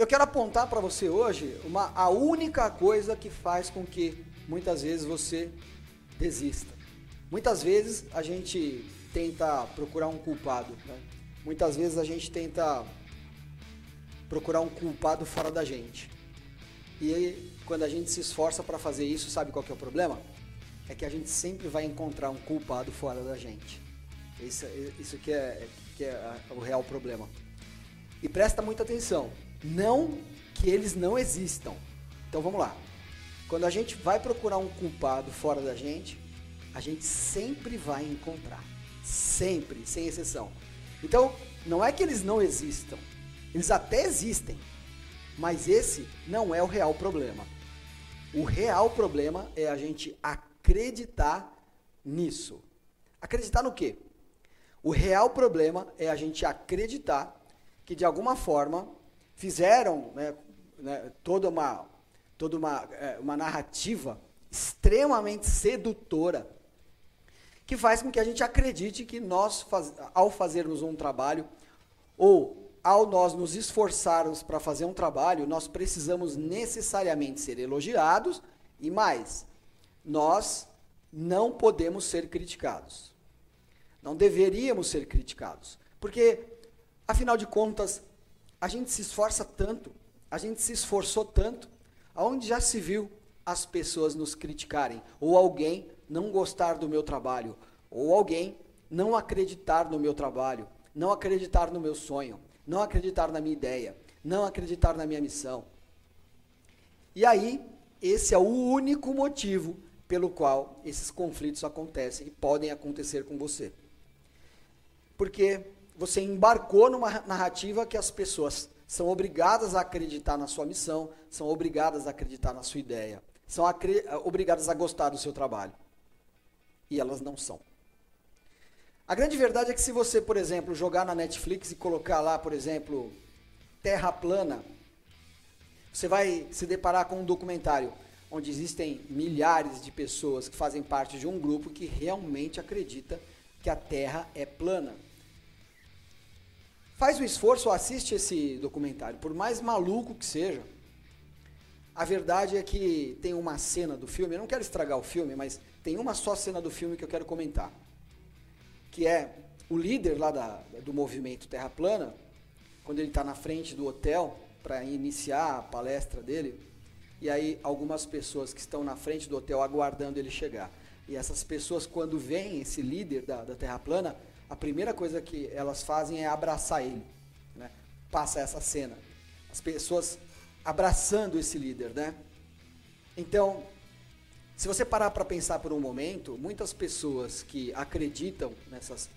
Eu quero apontar para você hoje uma, a única coisa que faz com que muitas vezes você desista. Muitas vezes a gente tenta procurar um culpado. Né? Muitas vezes a gente tenta procurar um culpado fora da gente. E aí, quando a gente se esforça para fazer isso, sabe qual é o problema? É que a gente sempre vai encontrar um culpado fora da gente. Isso, isso que, é, que é o real problema. E presta muita atenção. Não que eles não existam. Então vamos lá. Quando a gente vai procurar um culpado fora da gente, a gente sempre vai encontrar. Sempre, sem exceção. Então, não é que eles não existam. Eles até existem. Mas esse não é o real problema. O real problema é a gente acreditar nisso. Acreditar no quê? O real problema é a gente acreditar que de alguma forma fizeram né, né, toda uma toda uma, é, uma narrativa extremamente sedutora que faz com que a gente acredite que nós, faz, ao fazermos um trabalho, ou ao nós nos esforçarmos para fazer um trabalho, nós precisamos necessariamente ser elogiados e mais, nós não podemos ser criticados. Não deveríamos ser criticados. Porque, afinal de contas, a gente se esforça tanto, a gente se esforçou tanto, aonde já se viu as pessoas nos criticarem, ou alguém não gostar do meu trabalho, ou alguém não acreditar no meu trabalho, não acreditar no meu sonho, não acreditar na minha ideia, não acreditar na minha missão. E aí, esse é o único motivo pelo qual esses conflitos acontecem e podem acontecer com você. Porque você embarcou numa narrativa que as pessoas são obrigadas a acreditar na sua missão, são obrigadas a acreditar na sua ideia são obrigadas a gostar do seu trabalho. E elas não são. A grande verdade é que se você, por exemplo, jogar na Netflix e colocar lá, por exemplo, Terra plana, você vai se deparar com um documentário onde existem milhares de pessoas que fazem parte de um grupo que realmente acredita que a Terra é plana. Faz o esforço, assiste esse documentário, por mais maluco que seja. A verdade é que tem uma cena do filme, eu não quero estragar o filme, mas tem uma só cena do filme que eu quero comentar. Que é o líder lá da, do movimento Terra Plana, quando ele está na frente do hotel para iniciar a palestra dele, e aí algumas pessoas que estão na frente do hotel aguardando ele chegar. E essas pessoas, quando veem esse líder da, da Terra Plana, a primeira coisa que elas fazem é abraçar ele. Né? Passa essa cena. As pessoas abraçando esse líder, né? Então, se você parar para pensar por um momento, muitas pessoas que acreditam nessas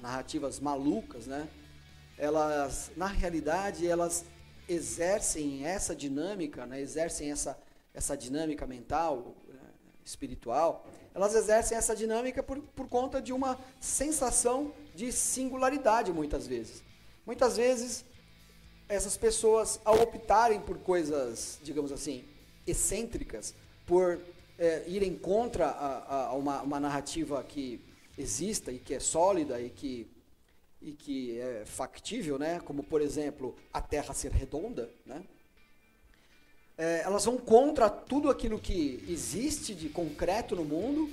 narrativas malucas, né? Elas, na realidade, elas exercem essa dinâmica, né? Exercem essa essa dinâmica mental? Espiritual. Elas exercem essa dinâmica por, por conta de uma sensação de singularidade, muitas vezes. Muitas vezes essas pessoas, ao optarem por coisas, digamos assim, excêntricas, por é, irem contra a, a uma, uma, narrativa que exista e que é sólida e que, e que é factível, né? como, por exemplo, a Terra ser redonda, né? É, elas vão contra tudo aquilo que existe de concreto no mundo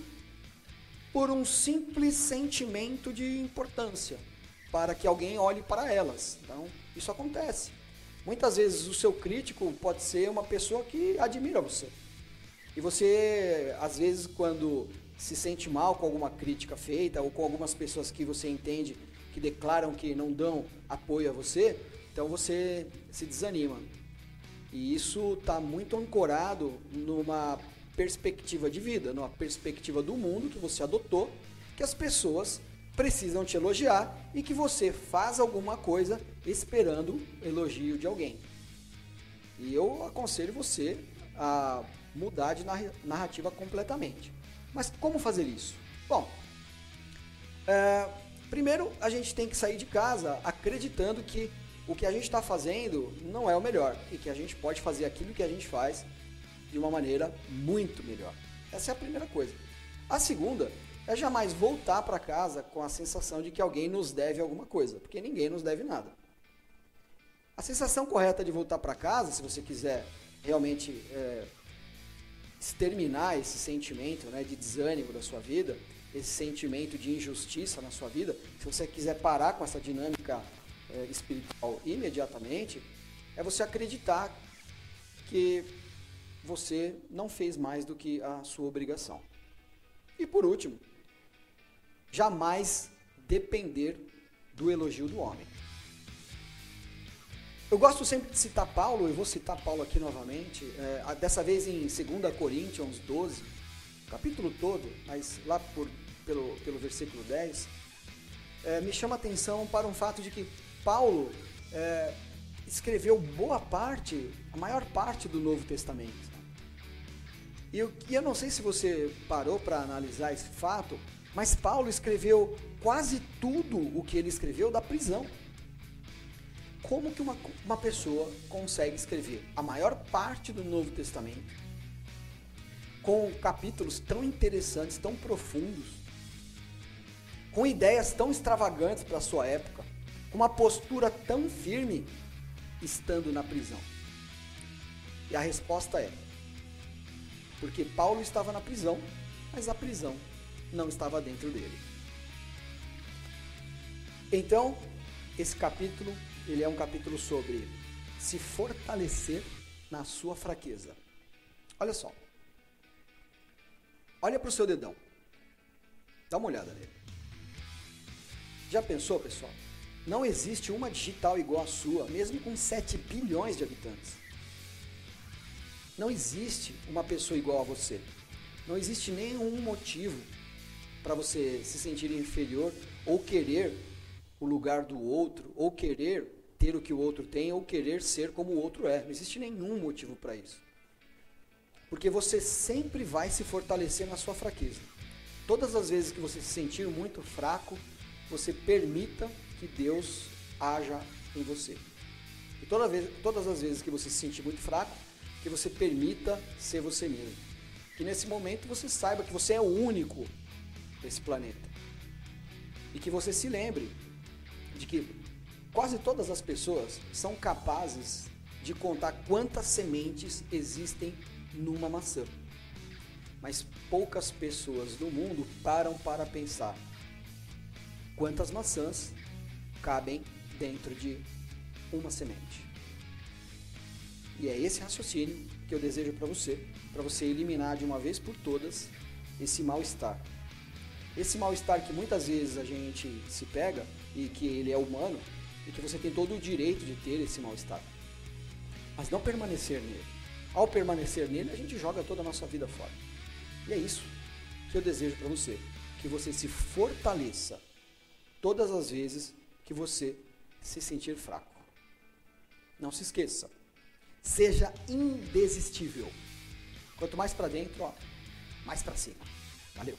por um simples sentimento de importância, para que alguém olhe para elas. Então, isso acontece. Muitas vezes o seu crítico pode ser uma pessoa que admira você. E você, às vezes, quando se sente mal com alguma crítica feita ou com algumas pessoas que você entende que declaram que não dão apoio a você, então você se desanima. E isso está muito ancorado numa perspectiva de vida, numa perspectiva do mundo que você adotou, que as pessoas precisam te elogiar e que você faz alguma coisa esperando elogio de alguém. E eu aconselho você a mudar de narrativa completamente. Mas como fazer isso? Bom, é, primeiro a gente tem que sair de casa acreditando que o que a gente está fazendo não é o melhor e que a gente pode fazer aquilo que a gente faz de uma maneira muito melhor. Essa é a primeira coisa. A segunda é jamais voltar para casa com a sensação de que alguém nos deve alguma coisa, porque ninguém nos deve nada. A sensação correta de voltar para casa, se você quiser realmente é, exterminar esse sentimento né, de desânimo da sua vida, esse sentimento de injustiça na sua vida, se você quiser parar com essa dinâmica é, espiritual imediatamente, é você acreditar que você não fez mais do que a sua obrigação. E por último, jamais depender do elogio do homem. Eu gosto sempre de citar Paulo, eu vou citar Paulo aqui novamente, é, dessa vez em 2 Coríntios 12, capítulo todo, mas lá por, pelo, pelo versículo 10, é, me chama a atenção para um fato de que Paulo é, escreveu boa parte, a maior parte do Novo Testamento. E eu, e eu não sei se você parou para analisar esse fato, mas Paulo escreveu quase tudo o que ele escreveu da prisão. Como que uma, uma pessoa consegue escrever a maior parte do Novo Testamento com capítulos tão interessantes, tão profundos, com ideias tão extravagantes para a sua época, uma postura tão firme, estando na prisão? E a resposta é: porque Paulo estava na prisão, mas a prisão não estava dentro dele. Então, esse capítulo, ele é um capítulo sobre se fortalecer na sua fraqueza. Olha só. Olha para o seu dedão. Dá uma olhada nele. Já pensou, pessoal? Não existe uma digital igual à sua, mesmo com 7 bilhões de habitantes. Não existe uma pessoa igual a você. Não existe nenhum motivo para você se sentir inferior ou querer o lugar do outro, ou querer ter o que o outro tem, ou querer ser como o outro é. Não existe nenhum motivo para isso. Porque você sempre vai se fortalecer na sua fraqueza. Todas as vezes que você se sentir muito fraco, você permita que Deus haja em você. E toda vez, todas as vezes que você se sentir muito fraco, que você permita ser você mesmo. Que nesse momento você saiba que você é o único desse planeta. E que você se lembre de que quase todas as pessoas são capazes de contar quantas sementes existem numa maçã. Mas poucas pessoas no mundo param para pensar quantas maçãs cabem dentro de uma semente. E é esse raciocínio que eu desejo para você, para você eliminar de uma vez por todas esse mal-estar. Esse mal-estar que muitas vezes a gente se pega e que ele é humano e que você tem todo o direito de ter esse mal-estar. Mas não permanecer nele. Ao permanecer nele, a gente joga toda a nossa vida fora. E é isso que eu desejo para você, que você se fortaleça todas as vezes que você se sentir fraco. Não se esqueça, seja indesistível. Quanto mais para dentro, ó, mais para cima. Valeu.